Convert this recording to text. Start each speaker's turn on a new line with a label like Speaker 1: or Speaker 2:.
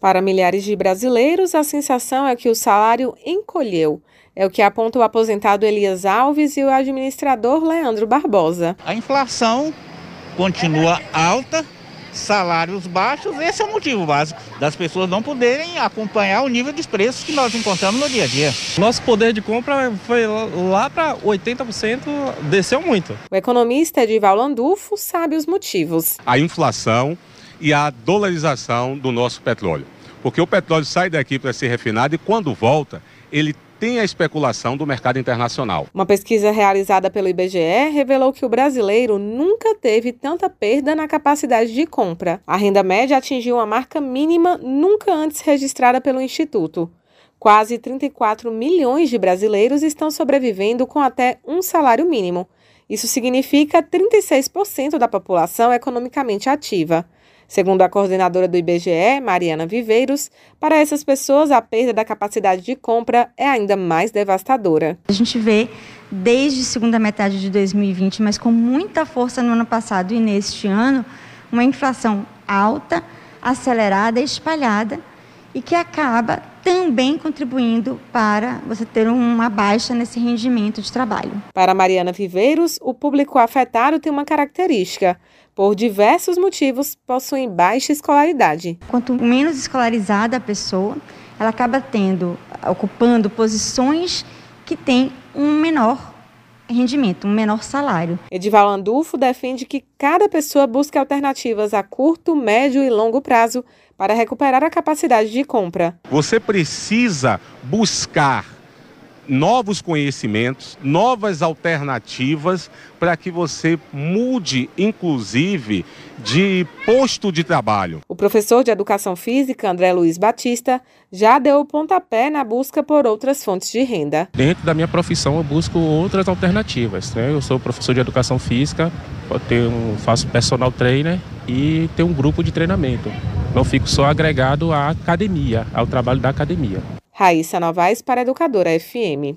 Speaker 1: Para milhares de brasileiros, a sensação é que o salário encolheu. É o que aponta o aposentado Elias Alves e o administrador Leandro Barbosa.
Speaker 2: A inflação continua alta, salários baixos, esse é o motivo básico das pessoas não poderem acompanhar o nível dos preços que nós encontramos no dia a dia.
Speaker 3: Nosso poder de compra foi lá para 80%, desceu muito.
Speaker 1: O economista Edival Landulfo sabe os motivos.
Speaker 4: A inflação e a dolarização do nosso petróleo. Porque o petróleo sai daqui para ser refinado e quando volta, ele tem a especulação do mercado internacional.
Speaker 1: Uma pesquisa realizada pelo IBGE revelou que o brasileiro nunca teve tanta perda na capacidade de compra. A renda média atingiu uma marca mínima nunca antes registrada pelo Instituto. Quase 34 milhões de brasileiros estão sobrevivendo com até um salário mínimo. Isso significa 36% da população economicamente ativa. Segundo a coordenadora do IBGE, Mariana Viveiros, para essas pessoas a perda da capacidade de compra é ainda mais devastadora.
Speaker 5: A gente vê desde segunda metade de 2020, mas com muita força no ano passado e neste ano, uma inflação alta, acelerada, espalhada e que acaba também contribuindo para você ter uma baixa nesse rendimento de trabalho.
Speaker 1: Para Mariana Viveiros, o público afetado tem uma característica. Por diversos motivos, possuem baixa escolaridade.
Speaker 5: Quanto menos escolarizada a pessoa, ela acaba tendo, ocupando posições que têm um menor rendimento, um menor salário.
Speaker 1: Edival Andulfo defende que cada pessoa busque alternativas a curto, médio e longo prazo para recuperar a capacidade de compra.
Speaker 4: Você precisa buscar novos conhecimentos, novas alternativas para que você mude, inclusive, de posto de trabalho.
Speaker 1: O professor de Educação Física, André Luiz Batista, já deu o pontapé na busca por outras fontes de renda.
Speaker 3: Dentro da minha profissão, eu busco outras alternativas. Né? Eu sou professor de Educação Física, tenho, faço personal trainer e tenho um grupo de treinamento. Não fico só agregado à academia, ao trabalho da academia.
Speaker 1: Raíssa Novaes para Educadora FM.